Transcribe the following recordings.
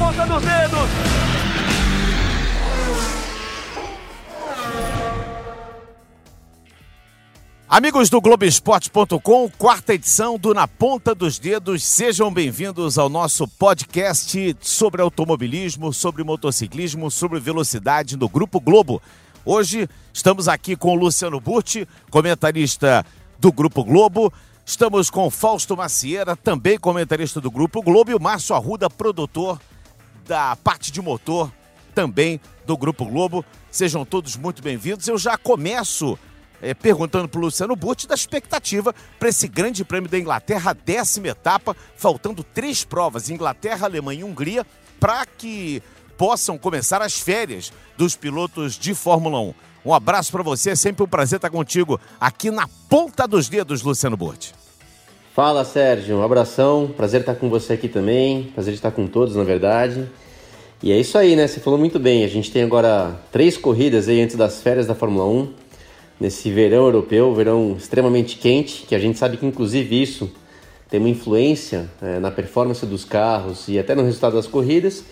ponta dos dedos. Amigos do Globoesporte.com, quarta edição do Na Ponta dos Dedos, sejam bem-vindos ao nosso podcast sobre automobilismo, sobre motociclismo, sobre velocidade do Grupo Globo. Hoje estamos aqui com o Luciano Burti, comentarista do Grupo Globo. Estamos com Fausto Macieira, também comentarista do Grupo Globo, e o Márcio Arruda, produtor da parte de motor, também do Grupo Globo. Sejam todos muito bem-vindos. Eu já começo é, perguntando para o Luciano Burti da expectativa para esse grande prêmio da Inglaterra, décima etapa, faltando três provas, Inglaterra, Alemanha e Hungria, para que possam começar as férias dos pilotos de Fórmula 1. Um abraço para você, é sempre um prazer estar contigo aqui na ponta dos dedos, Luciano Burti. Fala Sérgio, um abração, prazer estar com você aqui também, prazer estar com todos na verdade. E é isso aí, né? Você falou muito bem, a gente tem agora três corridas aí antes das férias da Fórmula 1 nesse verão europeu, verão extremamente quente, que a gente sabe que inclusive isso tem uma influência é, na performance dos carros e até no resultado das corridas.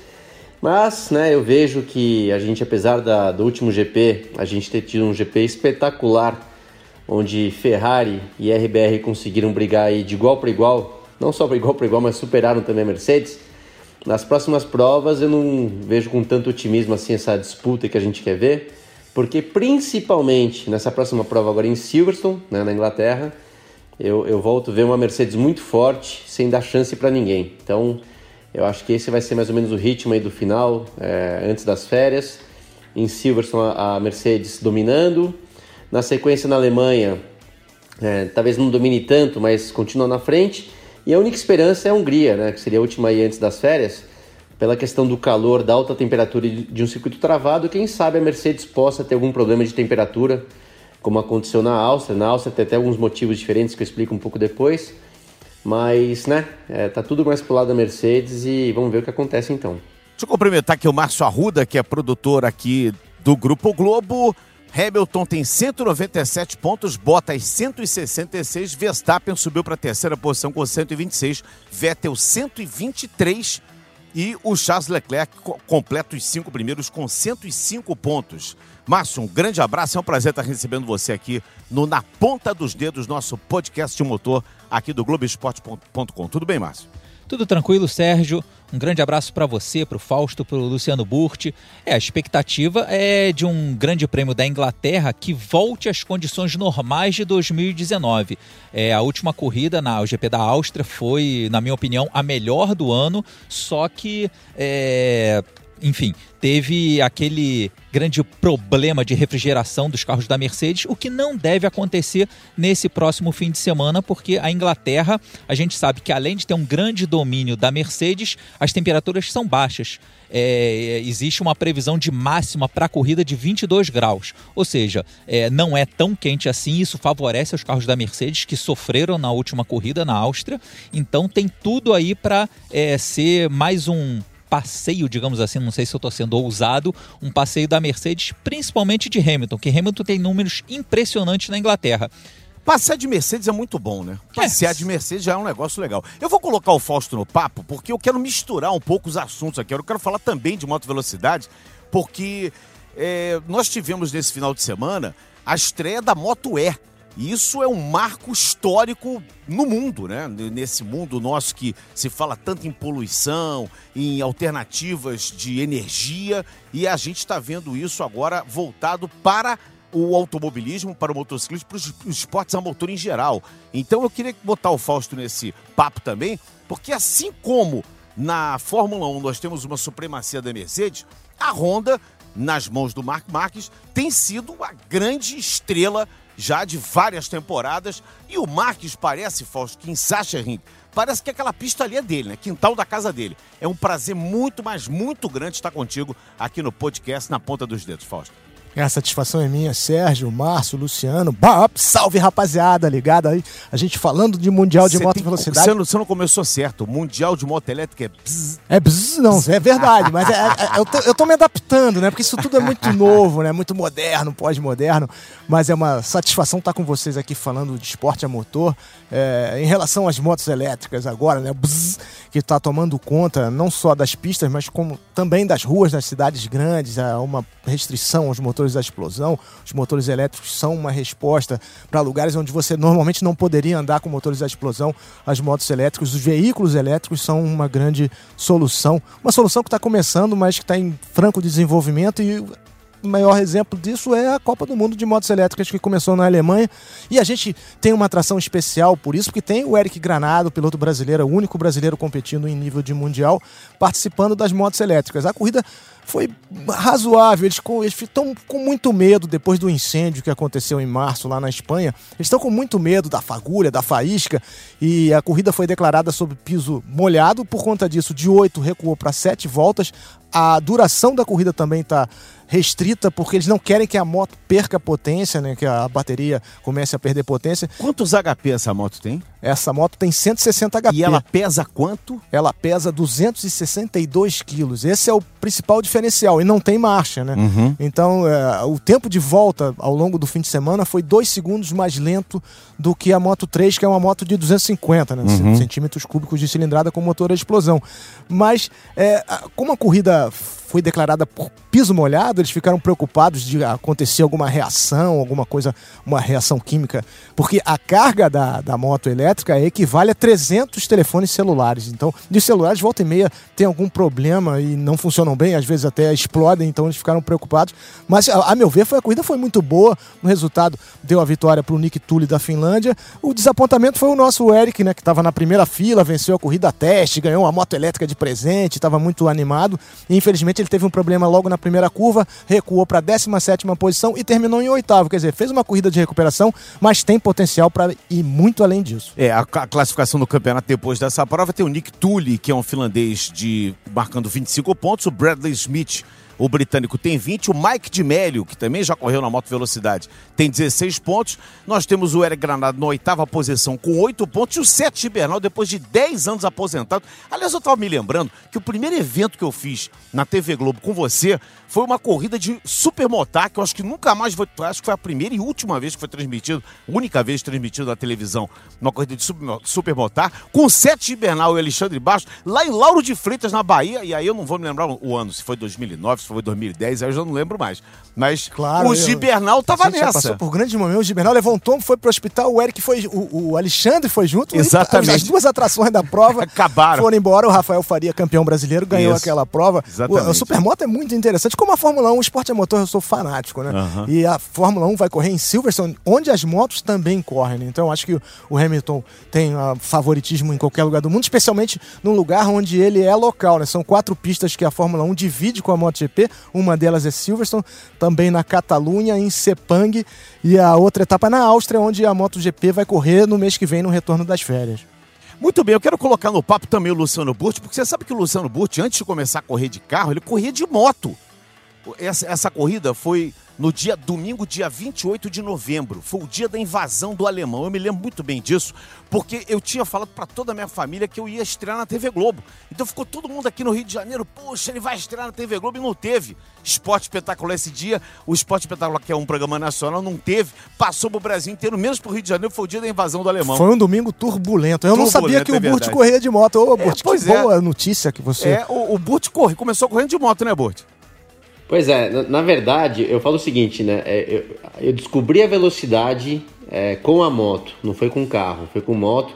Mas né, eu vejo que a gente, apesar da, do último GP, a gente ter tido um GP espetacular, onde Ferrari e RBR conseguiram brigar de igual para igual, não só para igual para igual, mas superaram também a Mercedes. Nas próximas provas eu não vejo com tanto otimismo assim essa disputa que a gente quer ver porque principalmente nessa próxima prova agora em Silverstone, né, na Inglaterra, eu, eu volto a ver uma Mercedes muito forte, sem dar chance para ninguém. Então, eu acho que esse vai ser mais ou menos o ritmo aí do final, é, antes das férias. Em Silverstone, a Mercedes dominando. Na sequência, na Alemanha, é, talvez não domine tanto, mas continua na frente. E a única esperança é a Hungria, né, que seria a última aí antes das férias pela questão do calor, da alta temperatura de um circuito travado, quem sabe a Mercedes possa ter algum problema de temperatura, como aconteceu na Áustria. Na Áustria tem até alguns motivos diferentes que eu explico um pouco depois. Mas, né, é, tá tudo mais pro lado da Mercedes e vamos ver o que acontece então. Deixa eu cumprimentar aqui o Márcio Arruda, que é produtor aqui do Grupo Globo. Hamilton tem 197 pontos, Bottas 166, Verstappen subiu para a terceira posição com 126, Vettel 123 e o Charles Leclerc completa os cinco primeiros com 105 pontos. Márcio, um grande abraço, é um prazer estar recebendo você aqui no Na Ponta dos Dedos, nosso podcast de motor aqui do Globoesporte.com. Tudo bem, Márcio? Tudo tranquilo, Sérgio. Um grande abraço para você, para o Fausto, para o Luciano Burti. É, a expectativa é de um grande prêmio da Inglaterra que volte às condições normais de 2019. É, a última corrida na GP da Áustria foi, na minha opinião, a melhor do ano, só que é, enfim, teve aquele grande problema de refrigeração dos carros da Mercedes, o que não deve acontecer nesse próximo fim de semana, porque a Inglaterra, a gente sabe que além de ter um grande domínio da Mercedes, as temperaturas são baixas. É, existe uma previsão de máxima para a corrida de 22 graus, ou seja, é, não é tão quente assim. Isso favorece os carros da Mercedes que sofreram na última corrida na Áustria. Então tem tudo aí para é, ser mais um passeio, digamos assim, não sei se eu estou sendo ousado, um passeio da Mercedes, principalmente de Hamilton, que Hamilton tem números impressionantes na Inglaterra. Passear de Mercedes é muito bom, né? Passear é. de Mercedes já é um negócio legal. Eu vou colocar o Fausto no papo, porque eu quero misturar um pouco os assuntos aqui. Eu quero falar também de moto velocidade, porque é, nós tivemos nesse final de semana a estreia da Moto E, isso é um marco histórico no mundo, né? Nesse mundo nosso que se fala tanto em poluição, em alternativas de energia, e a gente está vendo isso agora voltado para o automobilismo, para o motociclismo, para os esportes a motor em geral. Então eu queria botar o Fausto nesse papo também, porque assim como na Fórmula 1 nós temos uma supremacia da Mercedes, a Honda, nas mãos do Mark Marques, tem sido a grande estrela já de várias temporadas. E o Marques parece, Fausto, em Sachsenring, parece que aquela pista ali é dele, né? Quintal da casa dele. É um prazer muito, mas muito grande estar contigo aqui no podcast Na Ponta dos Dedos, Fausto. É, a satisfação é minha, Sérgio, Márcio, Luciano. Bop, salve rapaziada, ligado aí. A gente falando de Mundial de Moto Velocidade. Você não, você não, começou certo. Mundial de Moto Elétrica é bzz. É bzz, não, é verdade, mas é, é, é, eu, tô, eu tô me adaptando, né? Porque isso tudo é muito novo, né? Muito moderno, pós-moderno. Mas é uma satisfação estar com vocês aqui falando de esporte a motor. É, em relação às motos elétricas agora, né? Bzz, que está tomando conta não só das pistas, mas como também das ruas das cidades grandes. Há uma restrição aos motores motores explosão. Os motores elétricos são uma resposta para lugares onde você normalmente não poderia andar com motores da explosão. As motos elétricas, os veículos elétricos são uma grande solução. Uma solução que está começando, mas que está em franco desenvolvimento e maior exemplo disso é a Copa do Mundo de Motos Elétricas que começou na Alemanha. E a gente tem uma atração especial por isso, porque tem o Eric Granado, piloto brasileiro, o único brasileiro competindo em nível de mundial, participando das motos elétricas. A corrida foi razoável. Eles, estão com muito medo depois do incêndio que aconteceu em março lá na Espanha. Eles estão com muito medo da fagulha, da faísca. E a corrida foi declarada sob piso molhado. Por conta disso, de oito recuou para sete voltas. A duração da corrida também está restrita, porque eles não querem que a moto perca potência, né? Que a bateria comece a perder potência. Quantos HP essa moto tem? Essa moto tem 160 HP. E ela pesa quanto? Ela pesa 262 quilos. Esse é o principal diferencial. E não tem marcha, né? Uhum. Então, é, o tempo de volta ao longo do fim de semana foi 2 segundos mais lento do que a Moto 3, que é uma moto de 250 né? uhum. centímetros cúbicos de cilindrada com motor a explosão. Mas, é, como a corrida foi declarada por piso molhado, eles ficaram preocupados de acontecer alguma reação, alguma coisa, uma reação química, porque a carga da, da moto elétrica equivale a 300 telefones celulares. Então, de celulares, volta e meia, tem algum problema e não funcionam bem, às vezes até explodem, então eles ficaram preocupados. Mas, a, a meu ver, foi, a corrida foi muito boa, o resultado deu a vitória para o Nick Tully da Finlândia. O desapontamento foi o nosso Eric, né, que estava na primeira fila, venceu a corrida teste, ganhou uma moto elétrica de presente, estava muito animado e infelizmente ele teve um problema logo na primeira curva, recuou para a 17 posição e terminou em oitavo. Quer dizer, fez uma corrida de recuperação, mas tem potencial para ir muito além disso. É, a, a, classificação do campeonato depois dessa prova tem o Nick Tully, que é um finlandês de marcando 25 pontos, o Bradley Smith o britânico tem 20, o Mike de Mélio, que também já correu na moto velocidade, tem 16 pontos. Nós temos o Eric Granado na oitava posição com 8 pontos e o Sete Gibernal depois de 10 anos aposentado. Aliás, eu estava me lembrando que o primeiro evento que eu fiz na TV Globo com você foi uma corrida de supermotar, que eu acho que nunca mais foi, acho que foi a primeira e última vez que foi transmitido, única vez transmitido na televisão, uma corrida de supermotar, com Sete Gibernal e Alexandre Bastos, lá em Lauro de Freitas, na Bahia, e aí eu não vou me lembrar o ano, se foi 2009, se foi 2010, aí eu já não lembro mais. Mas claro, o Gibernal tava nessa. passou por grandes momentos, o Gibernal levou um foi pro hospital, o Eric foi, o, o Alexandre foi junto. Exatamente. As duas atrações da prova acabaram. Foram embora, o Rafael Faria, campeão brasileiro, ganhou Isso. aquela prova. Exatamente. O, o Supermoto é muito interessante, como a Fórmula 1, o esporte a motor, eu sou fanático, né? Uhum. E a Fórmula 1 vai correr em Silverstone, onde as motos também correm, né? Então acho que o Hamilton tem uh, favoritismo em qualquer lugar do mundo, especialmente num lugar onde ele é local, né? São quatro pistas que a Fórmula 1 divide com a MotoGP, uma delas é Silverstone, também na Catalunha, em Sepang, e a outra etapa é na Áustria, onde a MotoGP vai correr no mês que vem, no retorno das férias. Muito bem, eu quero colocar no papo também o Luciano Burti, porque você sabe que o Luciano Burti, antes de começar a correr de carro, ele corria de moto. Essa, essa corrida foi no dia domingo, dia 28 de novembro. Foi o dia da invasão do alemão. Eu me lembro muito bem disso, porque eu tinha falado para toda a minha família que eu ia estrear na TV Globo. Então ficou todo mundo aqui no Rio de Janeiro, poxa, ele vai estrear na TV Globo e não teve. Esporte Espetacular esse dia, o Esporte Espetacular, que é um programa nacional, não teve. Passou pro Brasil inteiro, menos pro Rio de Janeiro, foi o dia da invasão do alemão. Foi um domingo turbulento. Eu turbulento, não sabia que é o Burt corria de moto. Ô, Burt, é, que é. boa notícia que você... É, o, o Burt corre, começou correndo de moto, né, Burt? Pois é, na, verdade, eu falo o seguinte, né? É, eu, eu, descobri a velocidade é, com a moto, não foi com carro, foi com moto.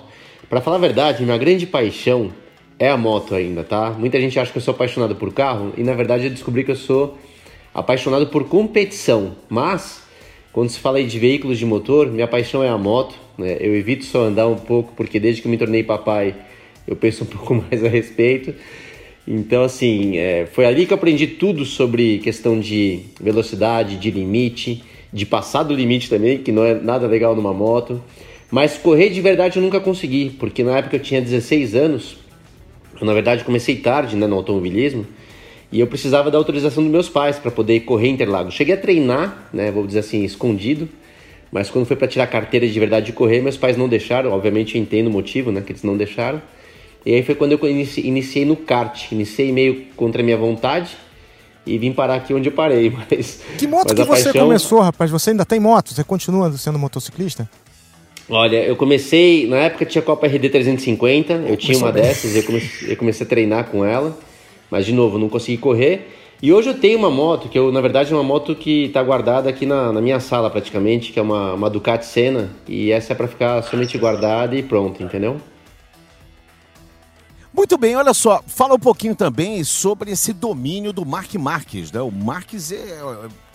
Para falar a verdade, minha grande paixão é a moto ainda, tá? Muita gente acha que eu sou apaixonado por carro e na verdade eu descobri que eu sou apaixonado por competição. Mas quando se fala de veículos de motor, minha paixão é a moto. Né? Eu evito só andar um pouco porque desde que eu me tornei papai eu penso um pouco mais a respeito. Então, assim, é, foi ali que eu aprendi tudo sobre questão de velocidade, de limite, de passar do limite também, que não é nada legal numa moto. Mas correr de verdade eu nunca consegui, porque na época eu tinha 16 anos, eu na verdade comecei tarde né, no automobilismo, E eu precisava da autorização dos meus pais para poder correr Interlagos. Cheguei a treinar, né, vou dizer assim, escondido, mas quando foi para tirar carteira de verdade de correr, meus pais não deixaram. Obviamente eu entendo o motivo, né, que eles não deixaram. E aí foi quando eu iniciei no kart. Iniciei meio contra a minha vontade e vim parar aqui onde eu parei. Mas, que moto mas que você paixão... começou, rapaz? Você ainda tem moto? Você continua sendo motociclista? Olha, eu comecei, na época tinha Copa RD 350, eu tinha uma dessas, eu comecei, eu comecei a treinar com ela. Mas, de novo, não consegui correr. E hoje eu tenho uma moto, que eu, na verdade, é uma moto que está guardada aqui na, na, minha sala praticamente, que é uma, uma Ducati Senna. E essa é para ficar somente guardada e pronto, entendeu? Muito bem, olha só, fala um pouquinho também sobre esse domínio do Mark Marques, né? O Marques é,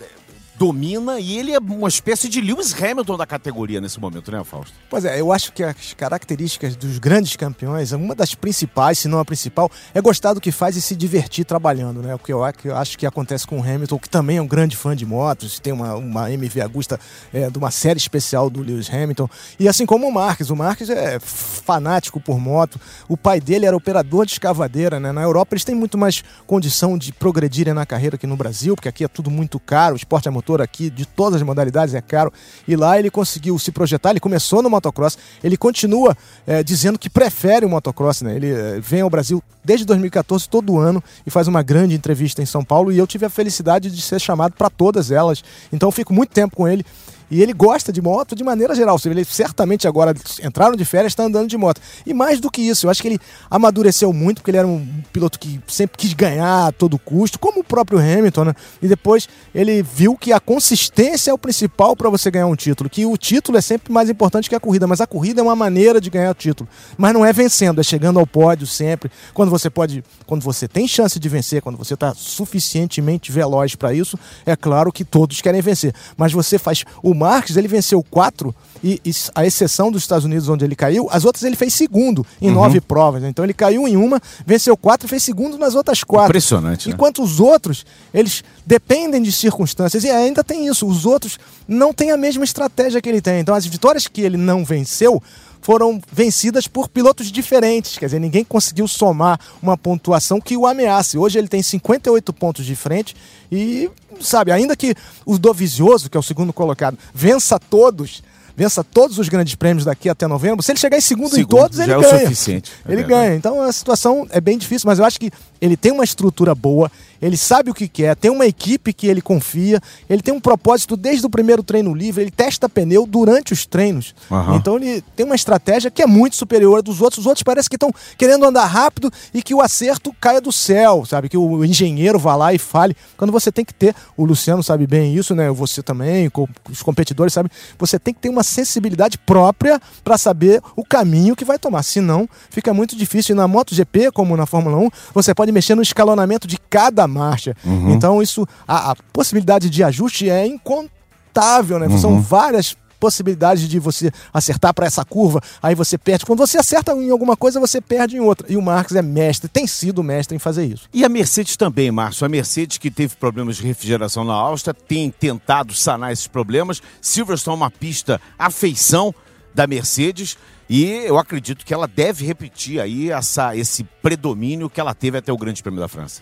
é domina e ele é uma espécie de Lewis Hamilton da categoria nesse momento, né, Fausto? Pois é, eu acho que as características dos grandes campeões, uma das principais, se não a principal, é gostar do que faz e se divertir trabalhando, né? O que eu acho que acontece com o Hamilton, que também é um grande fã de motos, tem uma, uma MV Agusta é, de uma série especial do Lewis Hamilton, e assim como o Marques, o Marques é fanático por moto, o pai dele era operador de escavadeira, né? Na Europa eles têm muito mais condição de progredirem na carreira que no Brasil, porque aqui é tudo muito caro, o esporte é motor aqui de todas as modalidades, é caro. E lá ele conseguiu se projetar, ele começou no motocross, ele continua é, dizendo que prefere o motocross, né? Ele é, vem ao Brasil desde 2014 todo ano e faz uma grande entrevista em São Paulo e eu tive a felicidade de ser chamado para todas elas. Então fico muito tempo com ele e ele gosta de moto de maneira geral. Ele certamente agora entraram de férias, está andando de moto. E mais do que isso, eu acho que ele amadureceu muito, porque ele era um piloto que sempre quis ganhar a todo custo, como o próprio Hamilton, né? E depois ele viu que a consistência é o principal para você ganhar um título, que o título é sempre mais importante que a corrida, mas a corrida é uma maneira de ganhar o título. Mas não é vencendo, é chegando ao pódio sempre. Quando você pode, quando você tem chance de vencer, quando você está suficientemente veloz para isso, é claro que todos querem vencer. Mas você faz o Marques, ele venceu quatro, e, e, a exceção dos Estados Unidos, onde ele caiu, as outras ele fez segundo em uhum. nove provas. Né? Então ele caiu em uma, venceu quatro e fez segundo nas outras quatro. Impressionante. Né? Enquanto os outros, eles dependem de circunstâncias. E ainda tem isso, os outros não têm a mesma estratégia que ele tem. Então as vitórias que ele não venceu foram vencidas por pilotos diferentes. Quer dizer, ninguém conseguiu somar uma pontuação que o ameace. Hoje ele tem 58 pontos de frente e, sabe, ainda que o Dovizioso, que é o segundo colocado, vença todos, vença todos os grandes prêmios daqui até novembro, se ele chegar em segundo, segundo em todos, ele é ganha. Suficiente, é ele ganha. Então a situação é bem difícil, mas eu acho que ele tem uma estrutura boa, ele sabe o que quer, tem uma equipe que ele confia, ele tem um propósito desde o primeiro treino livre, ele testa pneu durante os treinos. Uhum. Então ele tem uma estratégia que é muito superior à dos outros. Os outros parece que estão querendo andar rápido e que o acerto caia do céu, sabe? Que o engenheiro vá lá e fale. Quando você tem que ter, o Luciano sabe bem isso, né? Você também, os competidores sabem, você tem que ter uma sensibilidade própria para saber o caminho que vai tomar. Senão, fica muito difícil. E na MotoGP, como na Fórmula 1, você pode mexer no escalonamento de cada marcha. Uhum. Então, isso, a, a, possibilidade de ajuste é incontável, né? Uhum. São várias possibilidades de você acertar para essa curva, aí você perde. Quando você acerta em alguma coisa, você perde em outra. E o Marques é mestre, tem sido mestre em fazer isso. E a Mercedes também, Márcio. A Mercedes, que teve problemas de refrigeração na Áustria, tem tentado sanar esses problemas. Silverstone é uma pista afeição da Mercedes. E eu acredito que ela deve repetir aí essa, esse predomínio que ela teve até o Grande Prêmio da França.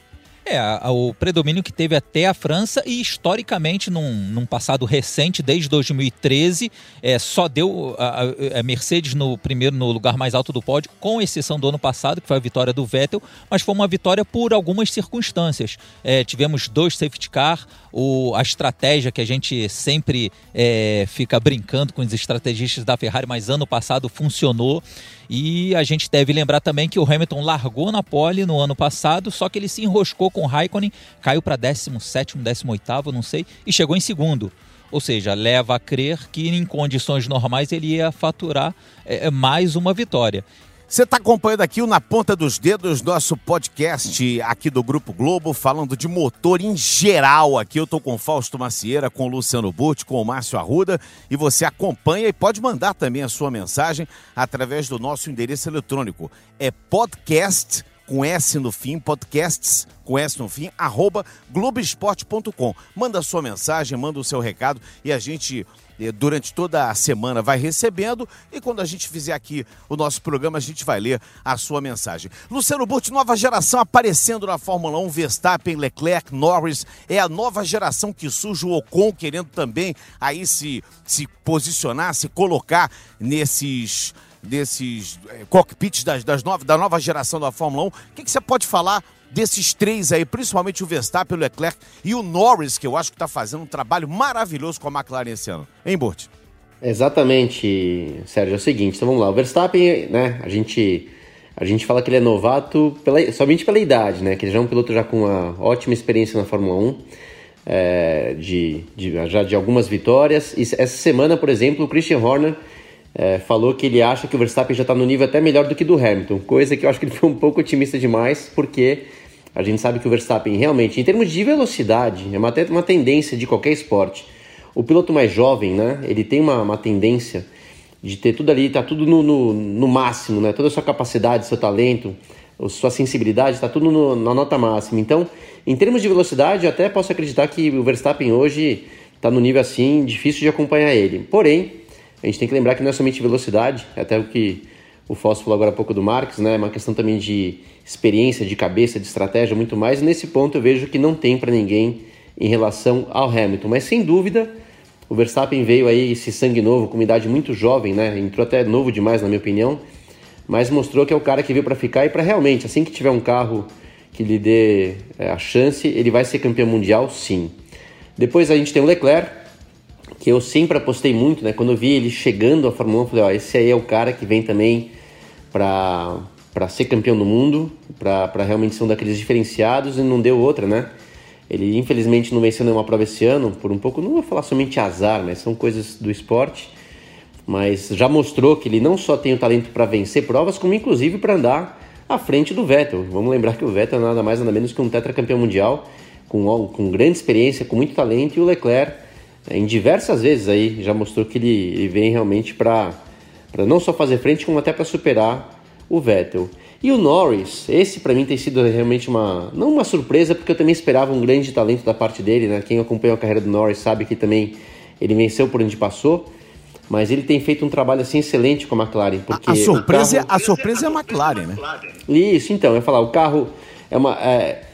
É, o predomínio que teve até a França e historicamente, num, num passado recente, desde 2013, é, só deu a, a, Mercedes no primeiro no lugar mais alto do pódio, com exceção do ano passado, que foi a vitória do Vettel, mas foi uma vitória por algumas circunstâncias. É, tivemos dois safety car, o, a estratégia que a gente sempre é, fica brincando com os estrategistas da Ferrari, mas ano passado funcionou. E a gente deve lembrar também que o Hamilton largou na pole no ano passado, só que ele se enroscou com o Raikkonen, caiu para 17, 18, não sei, e chegou em segundo. Ou seja, leva a crer que em condições normais ele ia faturar é, mais uma vitória. Você está acompanhando aqui o Na Ponta dos Dedos, nosso podcast aqui do Grupo Globo, falando de motor em geral. Aqui eu estou com Fausto Macieira, com Luciano Burti, com o Márcio Arruda. E você acompanha e pode mandar também a sua mensagem através do nosso endereço eletrônico. É podcast com S no fim, podcasts com S no fim, arroba globesport.com. Manda sua mensagem, manda o seu recado e a gente eh, durante toda a semana vai recebendo e quando a gente fizer aqui o nosso programa a gente vai ler a sua mensagem. Luciano Burti, nova geração aparecendo na Fórmula 1, Verstappen, Leclerc, Norris, é a nova geração que surge o Ocon querendo também aí se, se posicionar, se colocar nesses desses é, cockpits das, das nova, da nova geração da Fórmula 1. O que, que você pode falar desses três aí, principalmente o Verstappen, o Leclerc e o Norris, que eu acho que está fazendo um trabalho maravilhoso com a McLaren esse ano. Hein, Burt? Exatamente, Sérgio. É o seguinte, então vamos lá. O Verstappen, né, a gente, a gente fala que ele é novato pela, somente pela idade, né? Que ele já é um piloto já com uma ótima experiência na Fórmula 1. É, de, de, já de algumas vitórias. E essa semana, por exemplo, o Christian Horner é, falou que ele acha que o Verstappen já está no nível até melhor do que do Hamilton, coisa que eu acho que ele foi um pouco otimista demais, porque a gente sabe que o Verstappen realmente, em termos de velocidade, é uma, uma tendência de qualquer esporte. O piloto mais jovem, né, ele tem uma, uma tendência de ter tudo ali, tá tudo no, no, no, máximo, né, toda a sua capacidade, seu talento, sua sensibilidade, está tudo no, na nota máxima. Então, em termos de velocidade, eu até posso acreditar que o Verstappen hoje está no nível assim, difícil de acompanhar ele. Porém, a gente tem que lembrar que não é somente velocidade, é até o que o Fausto falou agora há pouco do Marques, né? É uma questão também de experiência, de cabeça, de estratégia, muito mais. Nesse ponto eu vejo que não tem para ninguém em relação ao Hamilton. Mas sem dúvida, o Verstappen veio aí esse sangue novo, com uma idade muito jovem, né? Entrou até novo demais, na minha opinião. Mas mostrou que é o cara que veio para ficar e para realmente, assim que tiver um carro que lhe dê é, a chance, ele vai ser campeão mundial, sim. Depois a gente tem o Leclerc, que eu sempre apostei muito, né? Quando eu vi ele chegando à Fórmula 1, eu falei, ó, esse aí é o cara que vem também para para ser campeão do mundo, para realmente ser um daqueles diferenciados e não deu outra, né? Ele infelizmente não venceu nenhuma prova esse ano, por um pouco, não vou falar somente azar, mas são coisas do esporte, mas já mostrou que ele não só tem o talento para vencer provas, como inclusive para andar à frente do Vettel. Vamos lembrar que o Vettel é nada mais nada menos que um tetracampeão mundial, com, com grande experiência, com muito talento, e o Leclerc em diversas vezes aí já mostrou que ele, ele vem realmente para não só fazer frente, como até para superar o Vettel. E o Norris, esse para mim tem sido realmente uma não uma surpresa, porque eu também esperava um grande talento da parte dele, né? Quem acompanhou a carreira do Norris sabe que também ele venceu por onde passou, mas ele tem feito um trabalho assim excelente com a McLaren, porque a, a surpresa carro... é, a surpresa é a McLaren, né? Isso, então, eu ia falar, o carro é uma é,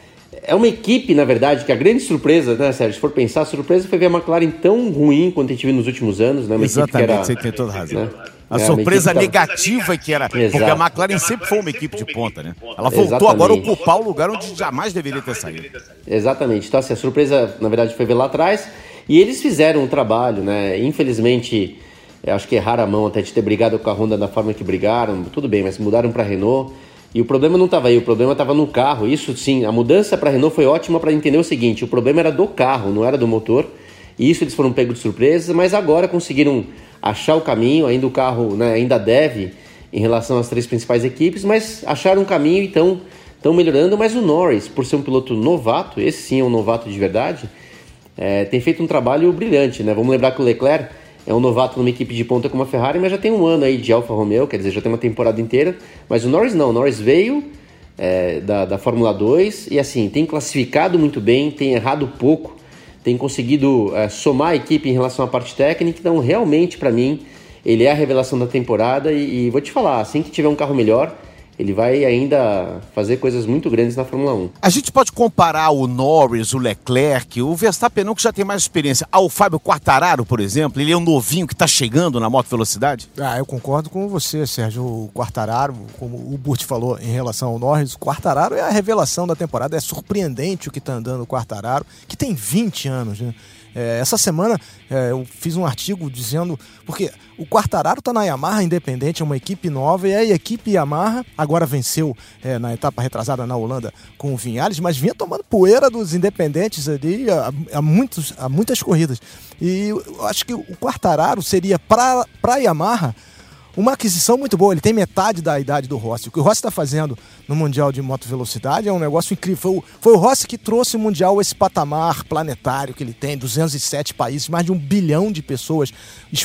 é uma equipe, na verdade, que a grande surpresa, né, Sérgio? Se for pensar, a surpresa foi ver a McLaren tão ruim quanto a gente viu nos últimos anos, né? Uma Exatamente, era, você tem toda razão. Né? A é, surpresa negativa que era. Exato. Porque a McLaren sempre foi uma equipe de ponta, né? Ela voltou Exatamente. agora a ocupar o lugar onde jamais deveria ter saído. Exatamente. Então, assim, a surpresa, na verdade, foi ver lá atrás. E eles fizeram um trabalho, né? Infelizmente, acho que erraram a mão até de ter brigado com a Honda da forma que brigaram. Tudo bem, mas mudaram para a Renault. E o problema não estava aí, o problema estava no carro. Isso sim, a mudança para a Renault foi ótima para entender o seguinte: o problema era do carro, não era do motor. E isso eles foram pegos de surpresa, mas agora conseguiram achar o caminho. Ainda o carro né, ainda deve em relação às três principais equipes, mas acharam um caminho e estão melhorando. Mas o Norris, por ser um piloto novato, esse sim é um novato de verdade, é, tem feito um trabalho brilhante. Né? Vamos lembrar que o Leclerc é um novato numa equipe de ponta como a Ferrari, mas já tem um ano aí de Alfa Romeo, quer dizer, já tem uma temporada inteira. Mas o Norris não, o Norris veio é, da, da Fórmula 2 e assim, tem classificado muito bem, tem errado pouco, tem conseguido é, somar a equipe em relação à parte técnica, então realmente para mim ele é a revelação da temporada e, e vou te falar, assim que tiver um carro melhor, ele vai ainda fazer coisas muito grandes na Fórmula 1. A gente pode comparar o Norris, o Leclerc, o Verstappen não, que já tem mais experiência, ao Fábio Quartararo, por exemplo? Ele é um novinho que está chegando na moto velocidade? Ah, eu concordo com você, Sérgio. O Quartararo, como o Burt falou em relação ao Norris, o Quartararo é a revelação da temporada. É surpreendente o que está andando o Quartararo, que tem 20 anos, né? É, essa semana é, eu fiz um artigo dizendo. Porque o Quartararo está na Yamaha Independente, é uma equipe nova, e a equipe Yamaha agora venceu é, na etapa retrasada na Holanda com o Vinhales, mas vinha tomando poeira dos independentes ali há, há, muitos, há muitas corridas. E eu acho que o Quartararo seria para a Yamaha uma aquisição muito boa. Ele tem metade da idade do Rossi. O que o Rossi está fazendo no Mundial de Moto Velocidade é um negócio incrível. Foi o, foi o Rossi que trouxe o Mundial esse patamar planetário que ele tem, 207 países, mais de um bilhão de pessoas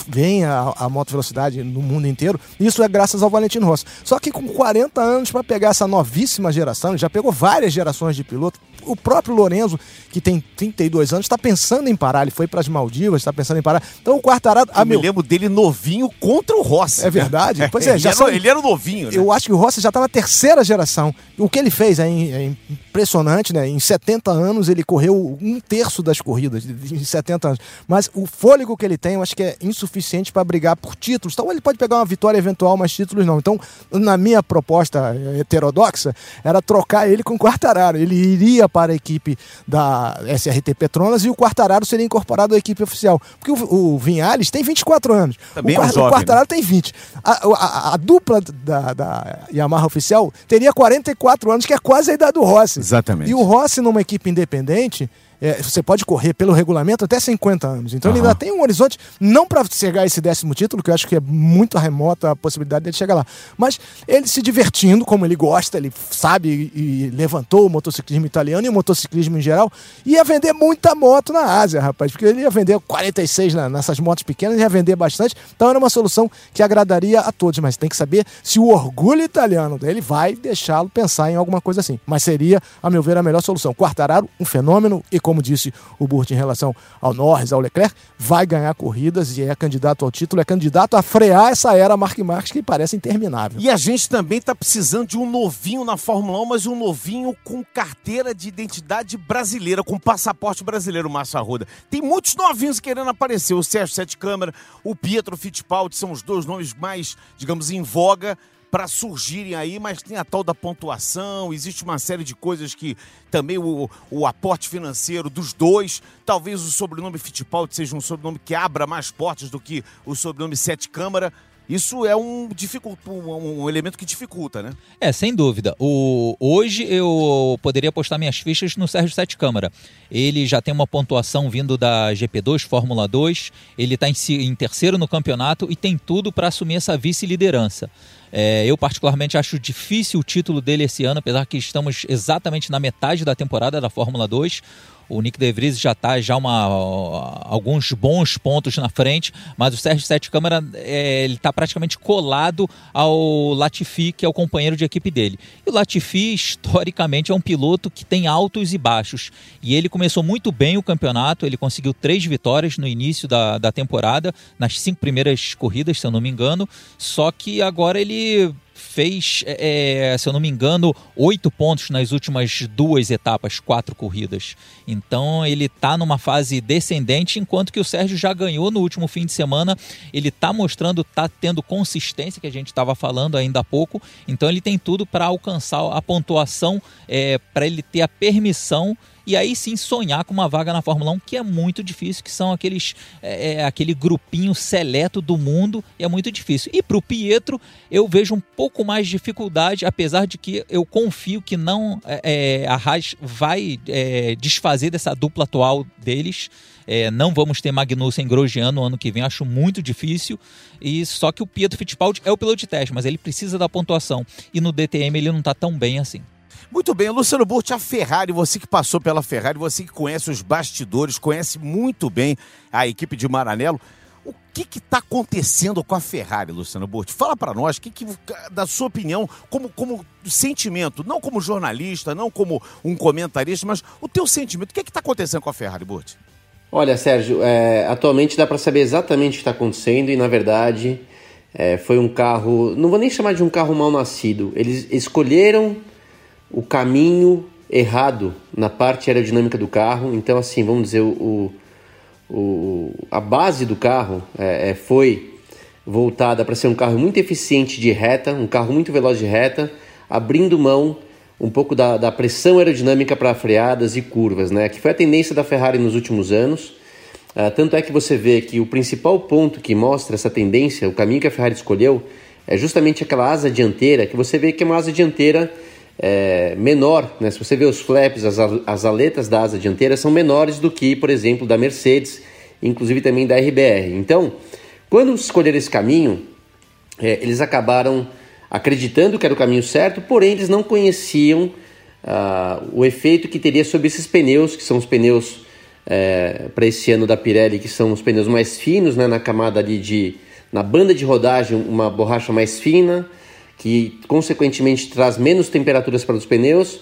veem a, a moto velocidade no mundo inteiro. Isso é graças ao Valentino Rossi. Só que com 40 anos para pegar essa novíssima geração, ele já pegou várias gerações de piloto. O próprio Lorenzo, que tem 32 anos, está pensando em parar. Ele foi para as Maldivas, está pensando em parar. Então o Quartararo. Eu meu... me lembro dele novinho contra o Rossi. É verdade? Pois é, já ele, são... era, ele era novinho. Né? Eu acho que o Rossi já está na terceira geração. O que ele fez é, é, impressionante, né? Em 70 anos ele correu um terço das corridas, em 70 anos. Mas o fôlego que ele tem, eu acho que é insuficiente para brigar por títulos. Então ele pode pegar uma vitória eventual, mas títulos não. Então, na minha proposta heterodoxa, era trocar ele com o Quartararo. Ele iria para a equipe da SRT Petronas e o Quartararo seria incorporado à equipe oficial. Porque o, o Vinhales tem 24 anos. Também o, é um jovem, o Quartararo né? tem 20. A, a, a dupla da, da, Yamaha oficial teria 44 anos, que é quase a idade do Rossi. Exatamente. E o Rossi, numa equipe independente, é, você pode correr pelo regulamento até 50 anos. Então uhum. ele ainda tem um horizonte, não para chegar a esse décimo título, que eu acho que é muito remota a possibilidade dele chegar lá, mas ele se divertindo como ele gosta, ele sabe e, levantou o motociclismo italiano e o motociclismo em geral, ia vender muita moto na Ásia, rapaz, porque ele ia vender 46 na, nessas motos pequenas, ia vender bastante, então era uma solução que agradaria a todos, mas tem que saber se o orgulho italiano dele vai deixá-lo pensar em alguma coisa assim. Mas seria, a meu ver, a melhor solução. Quartararo, um fenômeno e como disse o Burt em relação ao Norris, ao Leclerc, vai ganhar corridas e é candidato ao título, é candidato a frear essa era Mark Marques que parece interminável. E a gente também está precisando de um novinho na Fórmula 1, mas um novinho com carteira de identidade brasileira, com passaporte brasileiro, Massa Arruda. Tem muitos novinhos querendo aparecer, o Sérgio Sete Câmara, o Pietro Fittipaldi, são os dois nomes mais, digamos, em voga para surgirem aí, mas tem a tal da pontuação, existe uma série de coisas que também o, o aporte financeiro dos dois, talvez o sobrenome Fittipaldi seja um sobrenome que abra mais portas do que o sobrenome Sete Câmara. Isso é um, um, um, elemento que dificulta, né? É, sem dúvida. O, hoje eu poderia apostar minhas fichas no Sérgio Sete Câmara. Ele já tem uma pontuação vindo da GP2, Fórmula 2, ele está em, em terceiro no campeonato e tem tudo para assumir essa vice-liderança. É, eu, particularmente, acho difícil o título dele esse ano, apesar que estamos exatamente na metade da temporada da Fórmula 2. O Nick De Vries já está já uma, alguns bons pontos na frente, mas o Sérgio Sete Câmara é, ele está praticamente colado ao Latifi, que é o companheiro de equipe dele. E o Latifi, historicamente, é um piloto que tem altos e baixos. E ele começou muito bem o campeonato, ele conseguiu três vitórias no início da, da temporada, nas cinco primeiras corridas, se eu não me engano. Só que agora ele fez, é, é, se eu não me engano, oito pontos nas últimas duas etapas, quatro corridas. Então ele está numa fase descendente, enquanto que o Sérgio já ganhou no último fim de semana. Ele está mostrando, está tendo consistência que a gente estava falando ainda há pouco. Então ele tem tudo para alcançar a pontuação, é, para ele ter a permissão e aí sim sonhar com uma vaga na Fórmula 1, que é muito difícil, que são aqueles é, é aquele grupinho seleto do mundo, e é muito difícil. E para o Pietro, eu vejo um pouco mais de dificuldade, apesar de que eu confio que não é, é a Haas vai é, desfazer dessa dupla atual deles. É, não vamos ter Magnussen Grosjean no ano que vem, acho muito difícil. E só que o Pietro Fittipaldi é o piloto de teste, mas ele precisa da pontuação. E no DTM ele não está tão bem assim. Muito bem, Luciano Burti, a Ferrari, você que passou pela Ferrari, você que conhece os bastidores, conhece muito bem a equipe de Maranello. O que está acontecendo com a Ferrari, Luciano Burti? Fala para nós, que, que, da sua opinião, como, como sentimento, não como jornalista, não como um comentarista, mas o teu sentimento, o que está acontecendo com a Ferrari, Burti? Olha, Sérgio, é, atualmente dá para saber exatamente o que está acontecendo e, na verdade, é, foi um carro, não vou nem chamar de um carro mal nascido. Eles escolheram o caminho errado na parte aerodinâmica do carro. Então, assim, vamos dizer, o, o a base do carro é, é foi voltada para ser um carro muito eficiente de reta, um carro muito veloz de reta, abrindo mão um pouco da, da pressão aerodinâmica para freadas e curvas, né? Que foi a tendência da Ferrari nos últimos anos. Uh, tanto é que você vê que o principal ponto que mostra essa tendência, o caminho que a Ferrari escolheu, é justamente aquela asa dianteira, que você vê que é uma asa dianteira é, menor, né? se você vê os flaps, as, as aletas da asa dianteira são menores do que, por exemplo, da Mercedes, inclusive também da RBR. Então, quando escolher esse caminho, é, eles acabaram acreditando que era o caminho certo, porém eles não conheciam ah, o efeito que teria sobre esses pneus, que são os pneus é, para esse ano da Pirelli, que são os pneus mais finos, né, na camada ali de. na banda de rodagem, uma borracha mais fina, que consequentemente traz menos temperaturas para os pneus.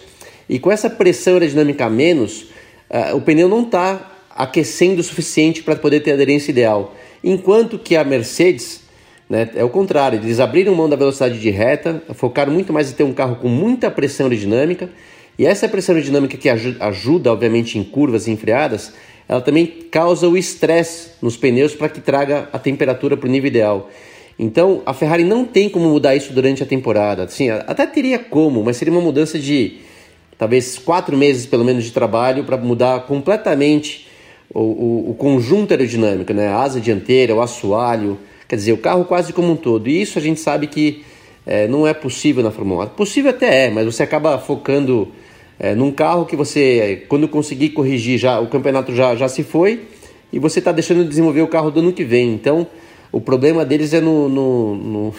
E com essa pressão aerodinâmica a menos, uh, o pneu não está aquecendo o suficiente para poder ter a aderência ideal. Enquanto que a Mercedes né, é o contrário, eles abriram mão da velocidade de reta, focaram muito mais em ter um carro com muita pressão aerodinâmica. E essa pressão aerodinâmica que ajuda, ajuda obviamente, em curvas enfriadas, ela também causa o estresse nos pneus para que traga a temperatura para o nível ideal. Então, a Ferrari não tem como mudar isso durante a temporada. Assim, até teria como, mas seria uma mudança de talvez quatro meses pelo menos de trabalho para mudar completamente o, o, o, conjunto aerodinâmico, né? a asa dianteira, o assoalho, quer dizer, o carro quase como um todo. E isso a gente sabe que é, não é possível na Fórmula 1. Possível até é, mas você acaba focando é, num carro que você, quando conseguir corrigir, já o campeonato já, já se foi e você está deixando de desenvolver o carro do ano que vem. Então, o problema deles é no, no, no,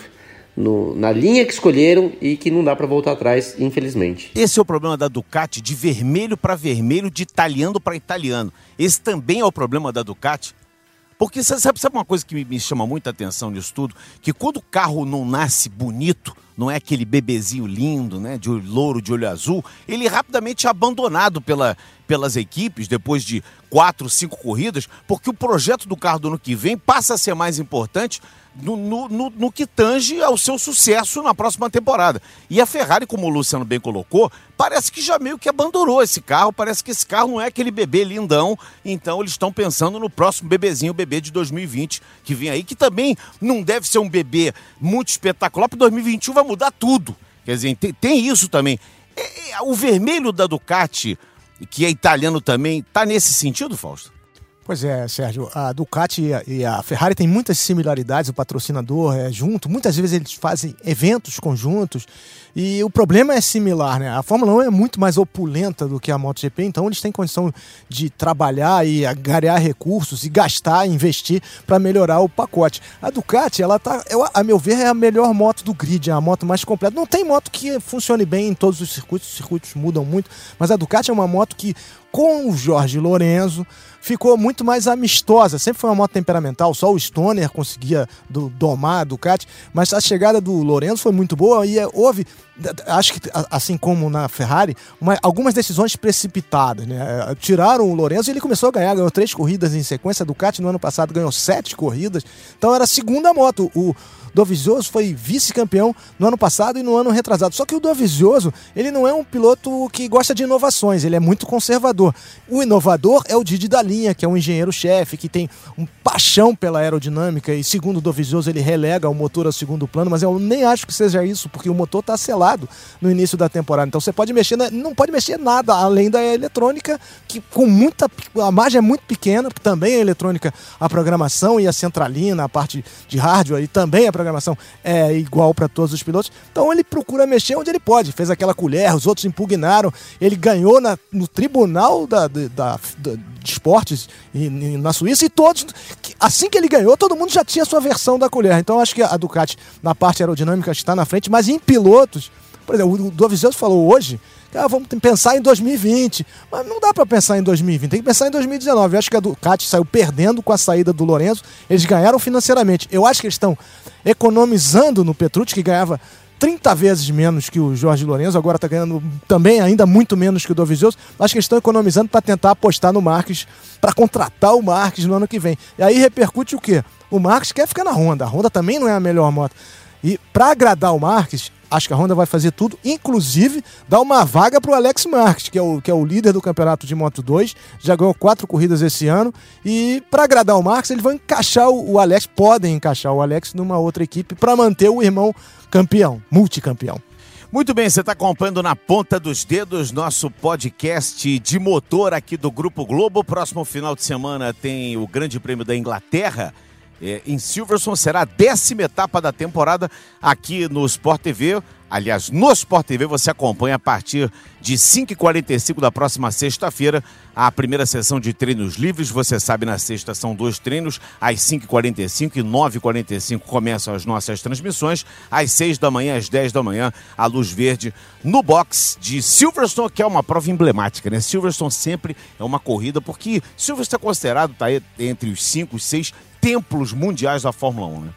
no na linha que escolheram e que não dá para voltar atrás, infelizmente. Esse é o problema da Ducati, de vermelho para vermelho, de italiano para italiano. Esse também é o problema da Ducati. Porque sabe, sabe uma coisa que me chama muita atenção nisso tudo? Que quando o carro não nasce bonito, não é aquele bebezinho lindo, né, de louro, de olho azul, ele rapidamente é abandonado pela, pelas equipes depois de quatro, cinco corridas, porque o projeto do carro do ano que vem passa a ser mais importante no, no, no, no, que tange ao seu sucesso na próxima temporada. E a Ferrari, como o Luciano bem colocou, parece que já meio que abandonou esse carro, parece que esse carro não é aquele bebê lindão, então eles estão pensando no próximo bebezinho, o bebê de 2020, que vem aí, que também não deve ser um bebê muito espetacular, porque 2021 vai mudar tudo. Quer dizer, tem, tem isso também. É, é, o vermelho da Ducati, que é italiano também, tá nesse sentido, Fausto? Pois é, Sérgio. A Ducati e a Ferrari têm muitas similaridades, o patrocinador é junto. Muitas vezes eles fazem eventos conjuntos e o problema é similar, né? A Fórmula 1 é muito mais opulenta do que a MotoGP, então eles têm condição de trabalhar e agariar recursos e gastar, investir para melhorar o pacote. A Ducati, ela tá, eu, a meu ver, é a melhor moto do grid, é a moto mais completa. Não tem moto que funcione bem em todos os circuitos, os circuitos mudam muito, mas a Ducati é uma moto que com o Jorge Lorenzo ficou muito mais amistosa. Sempre foi uma moto temperamental, só o Stoner conseguia do, domar a Ducati, mas a chegada do Lorenzo foi muito boa e é, houve, acho que assim como na Ferrari, uma, algumas decisões precipitadas. Né? Tiraram o Lorenzo e ele começou a ganhar, ganhou três corridas em sequência. A Ducati no ano passado ganhou sete corridas, então era a segunda moto. O, Dovizioso foi vice-campeão no ano passado e no ano retrasado. Só que o Dovizioso, ele não é um piloto que gosta de inovações, ele é muito conservador. O inovador é o Didi da linha, que é um engenheiro-chefe, que tem um paixão pela aerodinâmica e segundo o Dovizioso ele relega o motor ao segundo plano, mas eu nem acho que seja isso, porque o motor está selado no início da temporada. Então você pode mexer, na, não pode mexer nada além da eletrônica, que com muita a margem é muito pequena, também a eletrônica, a programação e a centralina, a parte de hardware e também a programação é igual para todos os pilotos. Então ele procura mexer onde ele pode. Fez aquela colher, os outros impugnaram. Ele ganhou na, no tribunal da, da, da, de esportes na Suíça e todos, assim que ele ganhou, todo mundo já tinha sua versão da colher. Então acho que a Ducati na parte aerodinâmica está na frente, mas em pilotos, por exemplo, o Dovizioso falou hoje ah, vamos pensar em 2020. Mas não dá para pensar em 2020, tem que pensar em 2019. Eu acho que a Ducati saiu perdendo com a saída do Lourenço. Eles ganharam financeiramente. Eu acho que eles estão economizando no Petrucci, que ganhava 30 vezes menos que o Jorge Lourenço, agora está ganhando também ainda muito menos que o Dovizioso. Acho que eles estão economizando para tentar apostar no Marques, para contratar o Marques no ano que vem. E aí repercute o quê? O Marques quer ficar na Honda. A Honda também não é a melhor moto. E para agradar o Marques, acho que a Honda vai fazer tudo, inclusive dar uma vaga para o Alex Marques, que é o, que é o líder do campeonato de Moto 2, já ganhou quatro corridas esse ano. E para agradar o Marques, eles vão encaixar o, o Alex, podem encaixar o Alex numa outra equipe para manter o irmão campeão, multicampeão. Muito bem, você está acompanhando na ponta dos dedos nosso podcast de motor aqui do Grupo Globo. Próximo final de semana tem o Grande Prêmio da Inglaterra é, em Silverstone. Será a décima etapa da temporada aqui no Sport TV. Aliás, no Sport TV você acompanha a partir de 5h45 da próxima sexta-feira a primeira sessão de treinos livres. Você sabe, na sexta são dois treinos, às 5h45 e 9h45 começam as nossas transmissões. Às 6 da manhã, às 10 da manhã, a luz verde no box de Silverstone, que é uma prova emblemática, né? Silverstone sempre é uma corrida, porque Silverstone é considerado tá, entre os 5, os 6 templos mundiais da Fórmula 1, né?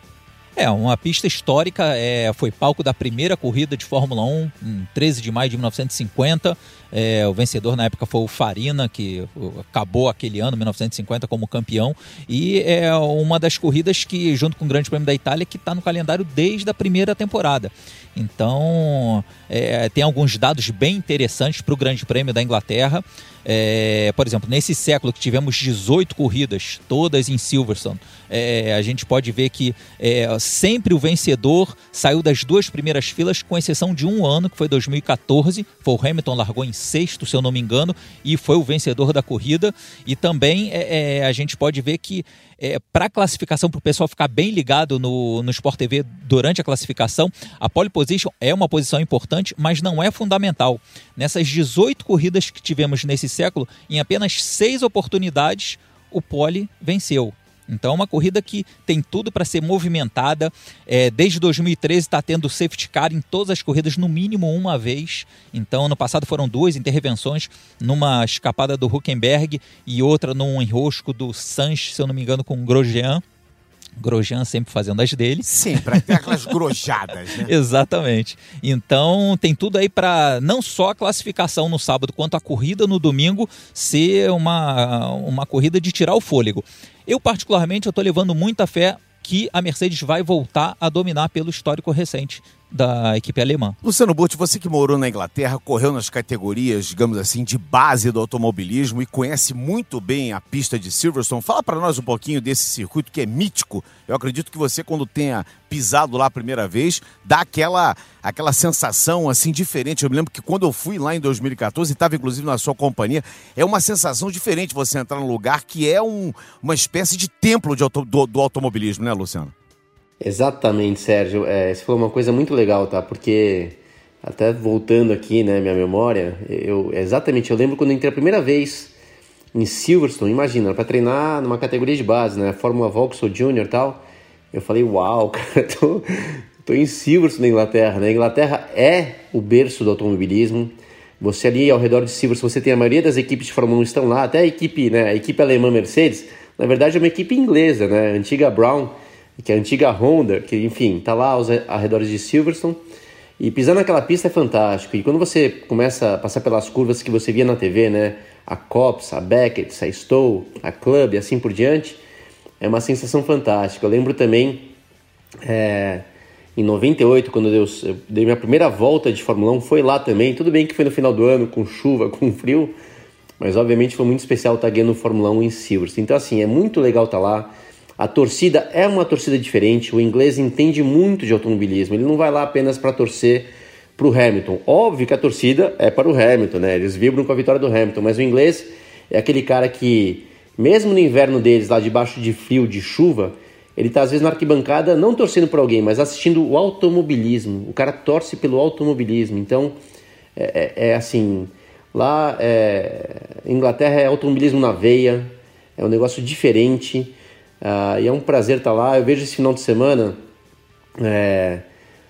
É, uma pista histórica, é, foi palco da primeira corrida de Fórmula 1, em 13 de maio de 1950. É, o vencedor na época foi o Farina, que acabou aquele ano, 1950, como campeão. E é uma das corridas que, junto com o Grande Prêmio da Itália, que está no calendário desde a primeira temporada. Então, é, tem alguns dados bem interessantes para o Grande Prêmio da Inglaterra. É, por exemplo, nesse século que tivemos 18 corridas, todas em Silverstone, é, a gente pode ver que é, sempre o vencedor saiu das duas primeiras filas, com exceção de um ano, que foi 2014. Foi o Hamilton, largou em sexto, se eu não me engano, e foi o vencedor da corrida. E também é, é, a gente pode ver que é, para a classificação, para o pessoal ficar bem ligado no, no Sport TV durante a classificação, a pole position é uma posição importante, mas não é fundamental. Nessas 18 corridas que tivemos nesse século, em apenas seis oportunidades, o pole venceu. Então é uma corrida que tem tudo para ser movimentada. É, desde 2013 está tendo safety car em todas as corridas, no mínimo uma vez. Então, no passado foram duas intervenções, numa escapada do Huckenberg e outra num enrosco do Sanches, se eu não me engano, com o Grosjean. Grosjean sempre fazendo as dele. Sempre, aquelas grojadas, né? Exatamente. Então tem tudo aí para não só a classificação no sábado, quanto a corrida no domingo ser uma, uma corrida de tirar o fôlego. Eu, particularmente, eu estou levando muita fé que a Mercedes vai voltar a dominar pelo histórico recente da equipe alemã. Luciano Burti, você que morou na Inglaterra, correu nas categorias, digamos assim, de base do automobilismo e conhece muito bem a pista de Silverstone. Fala para nós um pouquinho desse circuito que é mítico. Eu acredito que você, quando tenha pisado lá a primeira vez, dá aquela, aquela sensação assim diferente. Eu me lembro que quando eu fui lá em 2014, e estava inclusive na sua companhia, é uma sensação diferente você entrar num lugar que é um, uma espécie de templo de auto, do, do automobilismo, né, Luciano? Exatamente, Sérgio. É, isso foi uma coisa muito legal, tá? Porque, até voltando aqui, né, minha memória, eu exatamente, eu lembro quando eu entrei a primeira vez em Silverstone, imagina, para treinar numa categoria de base, né, Fórmula Vauxhall Junior tal. Eu falei, uau, cara, tô, tô em Silverstone, na Inglaterra, né? Inglaterra é o berço do automobilismo. Você ali ao redor de Silverstone, você tem a maioria das equipes de Fórmula 1 estão lá, até a equipe, né, a equipe alemã Mercedes, na verdade é uma equipe inglesa, né, a antiga Brown que é a antiga Honda, que enfim, está lá aos arredores de Silverstone. E pisar naquela pista é fantástico. E quando você começa a passar pelas curvas que você via na TV, né? A Cops, a Beckett, a Stowe, a Club e assim por diante, é uma sensação fantástica. Eu lembro também é, em 98, quando eu, eu dei minha primeira volta de Fórmula 1, foi lá também. Tudo bem que foi no final do ano, com chuva, com frio, mas obviamente foi muito especial estar guiando Fórmula 1 em Silverstone. Então, assim, é muito legal estar lá. A torcida é uma torcida diferente. O inglês entende muito de automobilismo. Ele não vai lá apenas para torcer para o Hamilton. Óbvio que a torcida é para o Hamilton, né? Eles vibram com a vitória do Hamilton. Mas o inglês é aquele cara que, mesmo no inverno deles, lá debaixo de frio, de chuva, ele está às vezes na arquibancada não torcendo para alguém, mas assistindo o automobilismo. O cara torce pelo automobilismo. Então, é, é, é assim. Lá, é, Inglaterra é automobilismo na veia. É um negócio diferente. Uh, e é um prazer estar lá. Eu vejo esse final de semana. É,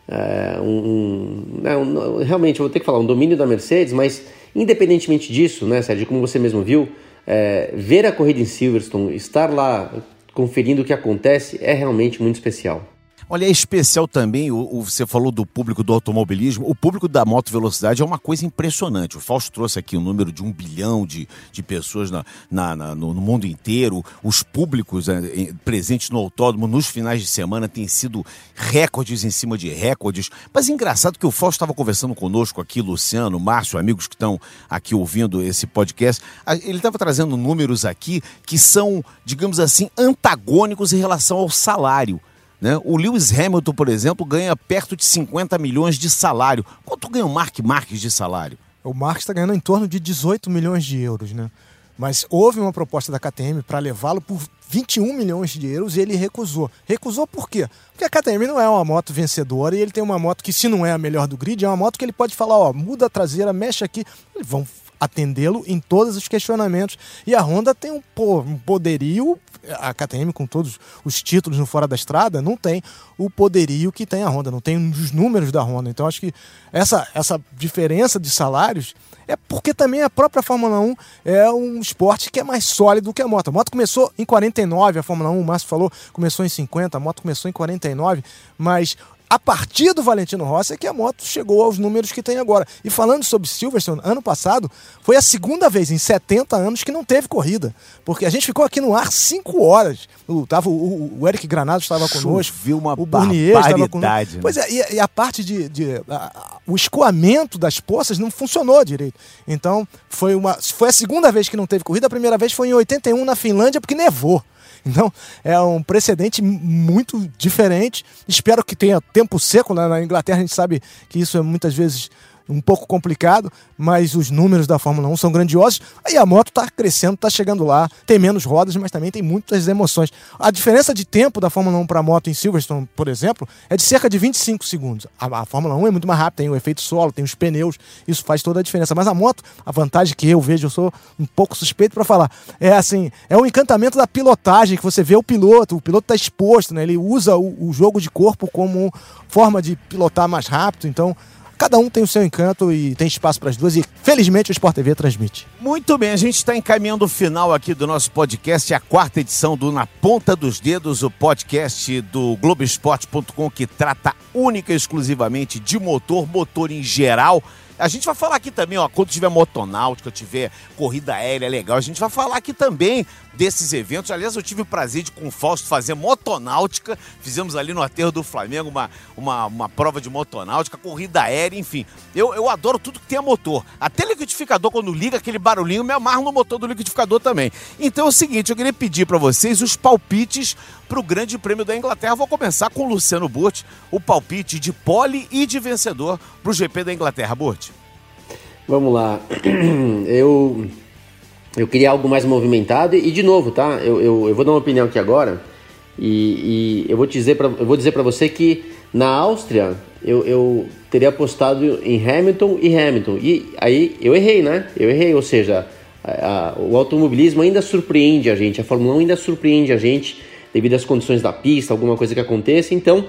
é, um, um, um, realmente, eu vou ter que falar um domínio da Mercedes, mas independentemente disso, né, Sérgio, como você mesmo viu, é, ver a corrida em Silverstone, estar lá conferindo o que acontece é realmente muito especial. Olha, é especial também, o, o, você falou do público do automobilismo, o público da moto velocidade é uma coisa impressionante. O Fausto trouxe aqui o um número de um bilhão de, de pessoas na, na, na no, no, mundo inteiro. Os públicos é, presentes no autódromo nos finais de semana têm sido recordes em cima de recordes. Mas é engraçado que o Fausto estava conversando conosco aqui, Luciano, Márcio, amigos que estão aqui ouvindo esse podcast. Ele estava trazendo números aqui que são, digamos assim, antagônicos em relação ao salário. Né? O Lewis Hamilton, por exemplo, ganha perto de 50 milhões de salário. Quanto ganha o Mark Marques de salário? O Marques está ganhando em torno de 18 milhões de euros, né? Mas houve uma proposta da KTM para levá-lo por 21 milhões de euros e ele recusou. Recusou por quê? Porque a KTM não é uma moto vencedora e ele tem uma moto que, se não é a melhor do grid, é uma moto que ele pode falar: ó, muda a traseira, mexe aqui. Vão atendê-lo em todos os questionamentos. E a Honda tem um, um poderio, a KTM com todos os títulos no Fora da Estrada, não tem o poderio que tem a Honda, não tem os números da Honda. Então acho que essa, essa diferença de salários é porque também a própria Fórmula 1 é um esporte que é mais sólido que a moto. A moto começou em 49, a Fórmula 1, o Márcio falou, começou em 50, a moto começou em 49, mas a partir do Valentino Rossi é que a moto chegou aos números que tem agora. E falando sobre Silverstone, ano passado foi a segunda vez em 70 anos que não teve corrida. Porque a gente ficou aqui no ar 5 horas. O, tava, o, o Eric Granado estava conosco. Viu uma o Burnier estava conosco. Né? Pois é, e, e, a parte de. de a, o escoamento das poças não funcionou direito. Então, foi, uma, foi a segunda vez que não teve corrida. A primeira vez foi em 81 na Finlândia, porque nevou. Então, é um precedente muito diferente. Espero que tenha tempo seco. Né? Na Inglaterra, a gente sabe que isso é muitas vezes um pouco complicado, mas os números da Fórmula 1 são grandiosos. Aí a moto está crescendo, está chegando lá, tem menos rodas, mas também tem muitas emoções. A diferença de tempo da Fórmula 1 para a moto em Silverstone, por exemplo, é de cerca de 25 segundos. A, a, Fórmula 1 é muito mais rápida, tem o efeito solo, tem os pneus, isso faz toda a diferença. Mas a moto, a vantagem que eu vejo, eu sou um pouco suspeito para falar, é assim, é o um encantamento da pilotagem, que você vê o piloto, o piloto está exposto, né? ele usa o, o jogo de corpo como forma de pilotar mais rápido, então Cada um tem o seu encanto e tem espaço para as duas e felizmente o Sport TV transmite. Muito bem, a gente está encaminhando o final aqui do nosso podcast, a quarta edição do Na Ponta dos Dedos, o podcast do Globoesporte.com que trata única e exclusivamente de motor, motor em geral. A gente vai falar aqui também, ó, quando tiver motonáutica, tiver corrida aérea legal, a gente vai falar aqui também desses eventos. Aliás, eu tive o prazer de com o Fausto fazer motonáutica. Fizemos ali no aterro do Flamengo uma, uma, uma prova de motonáutica, corrida aérea, enfim. Eu, eu adoro tudo que tem a motor. Até liquidificador, quando liga aquele barulhinho, me amarro no motor do liquidificador também. Então é o seguinte, eu queria pedir para vocês os palpites para o Grande Prêmio da Inglaterra. Vou começar com o Luciano Burti, o palpite de pole e de vencedor para o GP da Inglaterra. Burti. Vamos lá. Eu eu queria algo mais movimentado e, de novo, tá? Eu, eu, eu vou dar uma opinião aqui agora e, e eu vou dizer para eu vou dizer para você que na Áustria eu, eu teria apostado em Hamilton e Hamilton e aí eu errei, né? Eu errei, ou seja, a, a, o automobilismo ainda surpreende a gente, a Fórmula 1 ainda surpreende a gente devido às condições da pista, alguma coisa que aconteça. Então,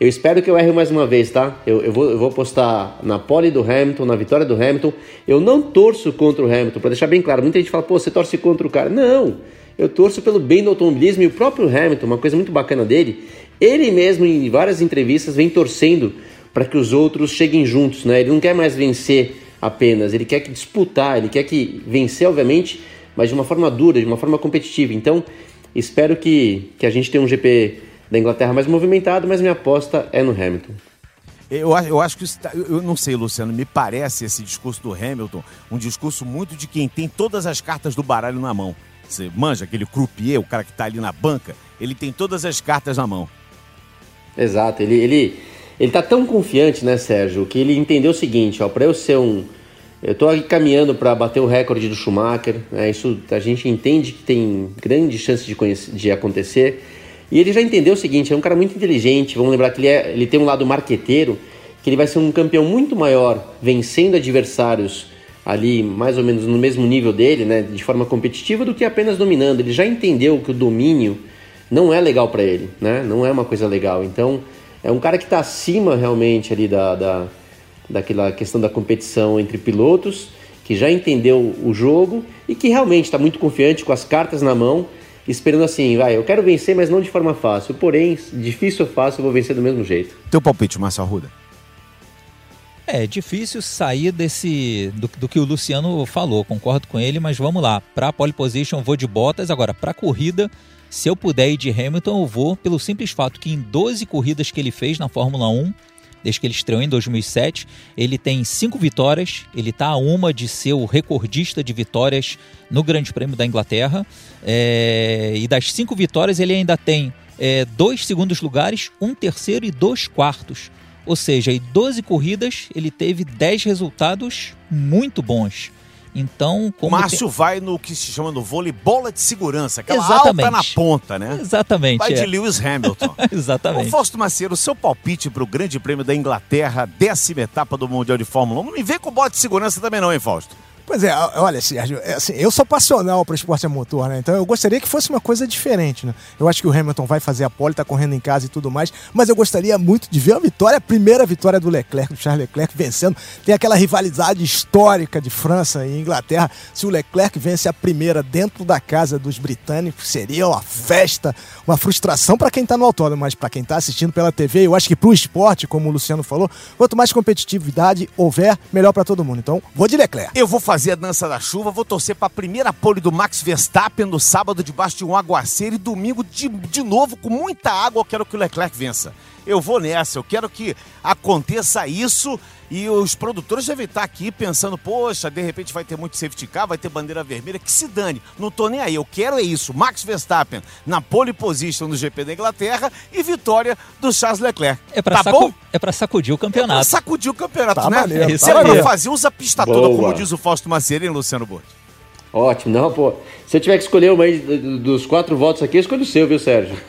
eu espero que eu erre mais uma vez, tá? Eu, eu, vou, eu vou apostar na pole do Hamilton, na vitória do Hamilton. Eu não torço contra o Hamilton, para deixar bem claro. Muita gente fala, pô, você torce contra o cara. Não! Eu torço pelo bem do automobilismo e o próprio Hamilton, uma coisa muito bacana dele, ele mesmo em várias entrevistas vem torcendo para que os outros cheguem juntos, né? Ele não quer mais vencer apenas, ele quer que disputar, ele quer que vencer, obviamente, mas de uma forma dura, de uma forma competitiva. Então, espero que, que a gente tenha um GP da Inglaterra mais movimentado, mas minha aposta é no Hamilton. Eu, eu acho que isso eu não sei, Luciano, me parece esse discurso do Hamilton um discurso muito de quem tem todas as cartas do baralho na mão. Você manja aquele croupier, o cara que está ali na banca, ele tem todas as cartas na mão. Exato, ele ele ele tá tão confiante, né, Sérgio, que ele entendeu o seguinte, ó, para eu ser um eu estou aqui caminhando para bater o recorde do Schumacher, né, isso a gente entende que tem grande chance de, de acontecer. E ele já entendeu o seguinte, é um cara muito inteligente, vamos lembrar que ele, é, ele tem um lado marqueteiro, que ele vai ser um campeão muito maior, vencendo adversários ali mais ou menos no mesmo nível dele, né, de forma competitiva, do que apenas dominando. Ele já entendeu que o domínio não é legal para ele, né, não é uma coisa legal. Então, é um cara que está acima realmente ali da, da, daquela questão da competição entre pilotos, que já entendeu o jogo e que realmente está muito confiante com as cartas na mão esperando assim, vai, eu quero vencer, mas não de forma fácil. Porém, difícil ou fácil, eu vou vencer do mesmo jeito. Teu palpite, Márcio Arruda? É difícil sair desse do, do, que o Luciano falou, concordo com ele, mas vamos lá. Para pole position vou de Bottas, agora para corrida, se eu puder ir de Hamilton, eu vou pelo simples fato que em 12 corridas que ele fez na Fórmula 1, desde que ele estreou em 2007. Ele tem cinco vitórias, ele está a uma de ser o recordista de vitórias no Grande Prêmio da Inglaterra. É, e das cinco vitórias, ele ainda tem é, dois segundos lugares, um terceiro e dois quartos. Ou seja, em 12 corridas, ele teve 10 resultados muito bons. Então, O Márcio tem... vai no que se chama no vôlei bola de segurança, aquela Exatamente. alta na ponta, né? Exatamente. Vai é. de Lewis Hamilton. Exatamente. Ô, Fausto Maceiro, seu palpite para o Grande Prêmio da Inglaterra, décima etapa do Mundial de Fórmula 1. Não me vem com bola de segurança também não, hein, Fausto? Pois é, olha, Sérgio, é assim, eu sou passional para esporte a motor, né? Então eu gostaria que fosse uma coisa diferente, né? Eu acho que o Hamilton vai fazer a pole, tá correndo em casa e tudo mais, mas eu gostaria muito de ver a vitória, a primeira vitória do Leclerc, do Charles Leclerc vencendo. Tem aquela rivalidade histórica de França e Inglaterra. Se o Leclerc vence a primeira dentro da casa dos britânicos, seria uma festa, uma frustração para quem tá no autódromo, mas para quem tá assistindo pela TV, eu acho que pro esporte, como o Luciano falou, quanto mais competitividade houver, melhor para todo mundo. Então, vou de Leclerc. Eu vou a dança da chuva, vou torcer para a primeira pole do Max Verstappen no sábado debaixo de um aguaceiro e domingo de, de novo com muita água. Eu quero que o Leclerc vença. Eu vou nessa, eu quero que aconteça isso e os produtores devem estar aqui pensando, poxa, de repente vai ter muito safety car, vai ter bandeira vermelha, que se dane. Não tô nem aí, eu quero é isso. Max Verstappen na pole position no GP da Inglaterra e vitória do Charles Leclerc. É pra, tá sacu... bom? é pra sacudir o campeonato. É pra sacudir o campeonato, tá né? Maneiro, é é pra aí. fazer usa a pista Boa. toda, como diz o Fausto Maceira, hein, Luciano Borges? Ótimo, não, pô. Se eu tiver que escolher uma aí dos quatro votos aqui, eu escolho o seu, viu, Sérgio?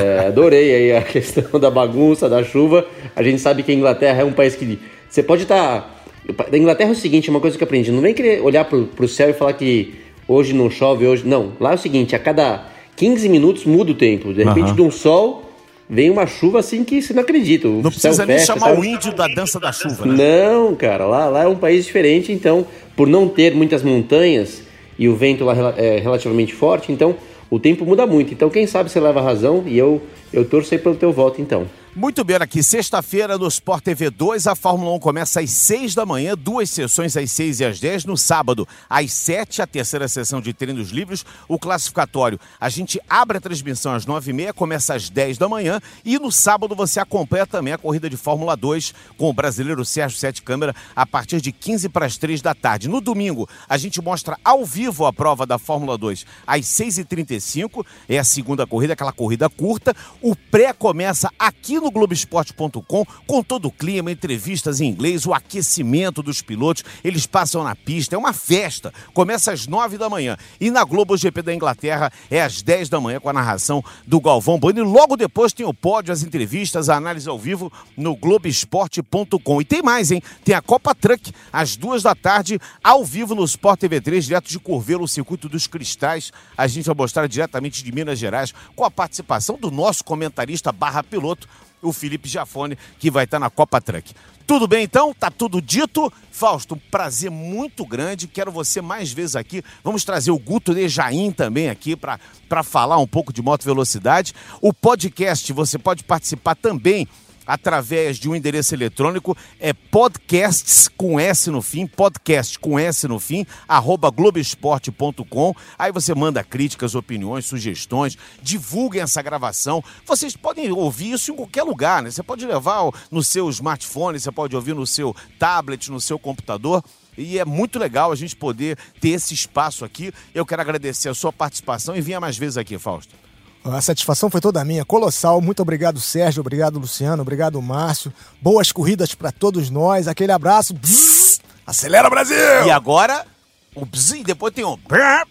É, adorei aí a questão da bagunça, da chuva. A gente sabe que a Inglaterra é um país que. Você pode estar. Da Inglaterra é o seguinte, uma coisa que eu aprendi. Não vem querer olhar pro, pro céu e falar que hoje não chove, hoje. Não. Lá é o seguinte, a cada 15 minutos muda o tempo. De repente, de um sol, vem uma chuva assim que você não acredita. O Não precisa nem fecha, chamar sabe? o índio da dança da chuva, né? Não, cara, lá, lá é um país diferente, então, por não ter muitas montanhas e o vento lá é relativamente forte, então o tempo muda muito. Então, quem sabe você leva razão e eu, eu torço aí pelo teu voto, então. Muito bem, aqui, sexta-feira no Sport TV 2, a Fórmula 1 começa às 6 da manhã, duas sessões às 6 e às 10. No sábado, às 7, a terceira sessão de treinos livres, o classificatório. A gente abre a transmissão às 9h30, começa às 10 da manhã. E no sábado você acompanha também a corrida de Fórmula 2 com o brasileiro Sérgio Sete Câmara a partir de 15 para as 3 da tarde. No domingo, a gente mostra ao vivo a prova da Fórmula 2 às 6h35. É a segunda corrida, aquela corrida curta. O pré começa aqui no Globoesporte.com com todo o clima, entrevistas em inglês, o aquecimento dos pilotos. Eles passam na pista, é uma festa. Começa às 9 da manhã. E na Globo GP da Inglaterra é às 10 da manhã com a narração do Galvão Bueno. E logo depois tem o pódio, as entrevistas, a análise ao vivo no Globoesporte.com. E tem mais, hein? Tem a Copa Truck às duas da tarde, ao vivo no Sport TV 3, direto de Curvelo, o Circuito dos Cristais. A gente vai mostrar diretamente de Minas Gerais, com a participação do nosso comentarista barra piloto, o Felipe Jafone, que vai estar na Copa Truck. Tudo bem então? Tá tudo dito? Fausto, um prazer muito grande. Quero você mais vezes aqui. Vamos trazer o Guto de Jaim também aqui para falar um pouco de moto velocidade. O podcast, você pode participar também através de um endereço eletrônico, é podcasts com S no fim, podcast com S no fim, arroba globesport.com. Aí você manda críticas, opiniões, sugestões, divulguem essa gravação. Vocês podem ouvir isso em qualquer lugar, né? Você pode levar no seu smartphone, você pode ouvir no seu tablet, no seu computador. E é muito legal a gente poder ter esse espaço aqui. Eu quero agradecer a sua participação e venha mais vezes aqui, Fausto. A satisfação foi toda minha, colossal. Muito obrigado, Sérgio. Obrigado, Luciano. Obrigado, Márcio. Boas corridas para todos nós. Aquele abraço. Bzzz. Acelera, Brasil! E agora, o bzz, e depois tem o.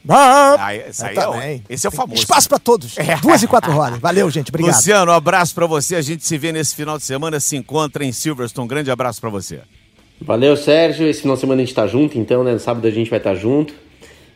Ah, Ah, esse aí é, esse é o famoso. Espaço para todos. É. Duas e quatro rodas. Valeu, gente. Obrigado. Luciano, um abraço pra você. A gente se vê nesse final de semana, se encontra em Silverstone. Um grande abraço pra você. Valeu, Sérgio. Esse final de semana a gente tá junto, então, né? No sábado a gente vai estar junto.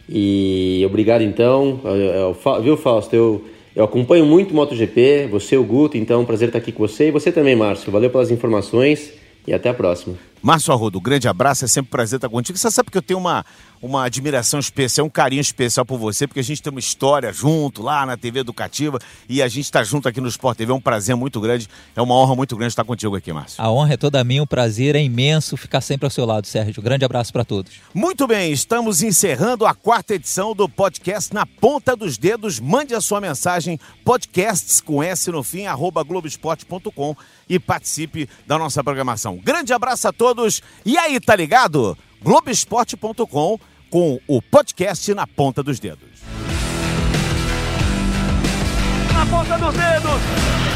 E obrigado, então. Eu- eu- Fa- viu, Fausto? Eu, eu acompanho muito MotoGP. Você, o Guto, então, prazer estar aqui com você. E você também, Márcio. Valeu pelas informações e até a próxima. Márcio Arrudo, um grande abraço, é sempre um prazer estar contigo. Você sabe que eu tenho uma, uma admiração especial, um carinho especial por você, porque a gente tem uma história junto lá na TV Educativa e a gente está junto aqui no Sport TV. É um prazer muito grande, é uma honra muito grande estar contigo aqui, Márcio. A honra é toda minha, o prazer é imenso ficar sempre ao seu lado, Sérgio. Grande abraço para todos. Muito bem, estamos encerrando a quarta edição do podcast Na Ponta dos Dedos. Mande a sua mensagem, podcasts com S no fim, arroba globesport.com e participe da nossa programação. Grande abraço a todos e aí, tá ligado? globesport.com com o podcast Na Ponta dos Dedos. Na ponta dos dedos.